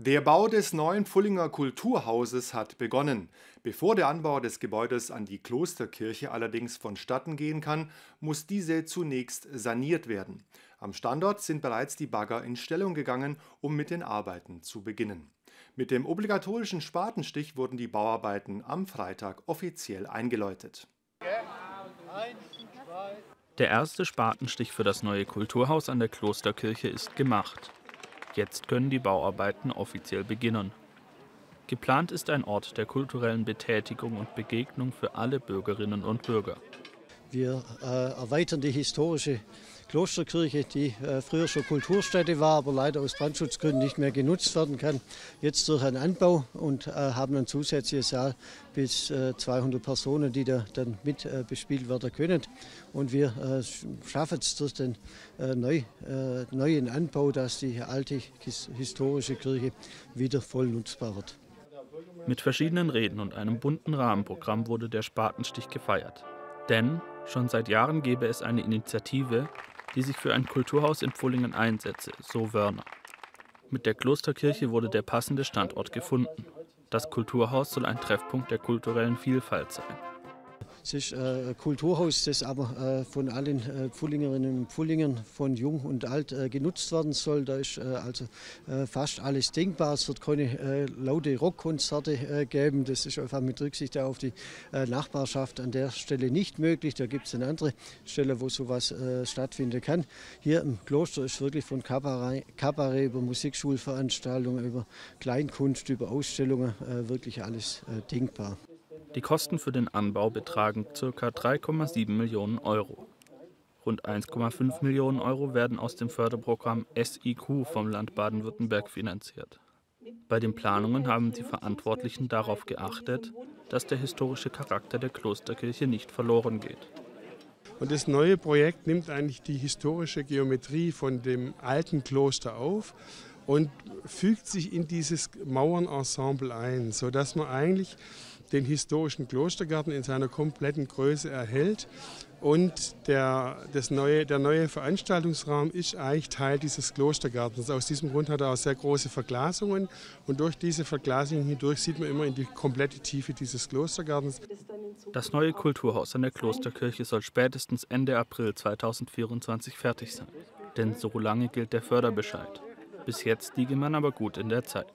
Der Bau des neuen Fullinger Kulturhauses hat begonnen. Bevor der Anbau des Gebäudes an die Klosterkirche allerdings vonstatten gehen kann, muss diese zunächst saniert werden. Am Standort sind bereits die Bagger in Stellung gegangen, um mit den Arbeiten zu beginnen. Mit dem obligatorischen Spatenstich wurden die Bauarbeiten am Freitag offiziell eingeläutet. Der erste Spatenstich für das neue Kulturhaus an der Klosterkirche ist gemacht. Jetzt können die Bauarbeiten offiziell beginnen. Geplant ist ein Ort der kulturellen Betätigung und Begegnung für alle Bürgerinnen und Bürger. Wir äh, erweitern die historische Klosterkirche, die äh, früher schon Kulturstätte war, aber leider aus Brandschutzgründen nicht mehr genutzt werden kann, jetzt durch einen Anbau und äh, haben ein zusätzliches Saal bis äh, 200 Personen, die da dann mit äh, bespielt werden können. Und wir äh, schaffen es durch den äh, neu, neuen Anbau, dass die alte historische Kirche wieder voll nutzbar wird. Mit verschiedenen Reden und einem bunten Rahmenprogramm wurde der Spatenstich gefeiert. Denn schon seit Jahren gäbe es eine Initiative, die sich für ein Kulturhaus in Pfullingen einsetze, so Wörner. Mit der Klosterkirche wurde der passende Standort gefunden. Das Kulturhaus soll ein Treffpunkt der kulturellen Vielfalt sein. Es ist äh, ein Kulturhaus, das aber äh, von allen äh, Pfullingerinnen und Pfullingern, von jung und alt, genutzt werden soll. Da ist also fast alles denkbar. Es wird keine laute Rockkonzerte geben. Das ist einfach mit Rücksicht auf die Nachbarschaft an der Stelle nicht möglich. Da gibt es eine andere Stelle, wo sowas stattfinden kann. Hier im Kloster ist wirklich von Kabarett, Kabarett über Musikschulveranstaltungen, über Kleinkunst, über Ausstellungen wirklich alles denkbar. Die Kosten für den Anbau betragen ca. 3,7 Millionen Euro. Rund 1,5 Millionen Euro werden aus dem Förderprogramm SIQ vom Land Baden-Württemberg finanziert. Bei den Planungen haben die Verantwortlichen darauf geachtet, dass der historische Charakter der Klosterkirche nicht verloren geht. Und das neue Projekt nimmt eigentlich die historische Geometrie von dem alten Kloster auf und fügt sich in dieses Mauernensemble ein, sodass man eigentlich den historischen Klostergarten in seiner kompletten Größe erhält. Und der, das neue, der neue Veranstaltungsraum ist eigentlich Teil dieses Klostergartens. Aus diesem Grund hat er auch sehr große Verglasungen. Und durch diese Verglasungen hindurch sieht man immer in die komplette Tiefe dieses Klostergartens. Das neue Kulturhaus an der Klosterkirche soll spätestens Ende April 2024 fertig sein. Denn so lange gilt der Förderbescheid. Bis jetzt liege man aber gut in der Zeit.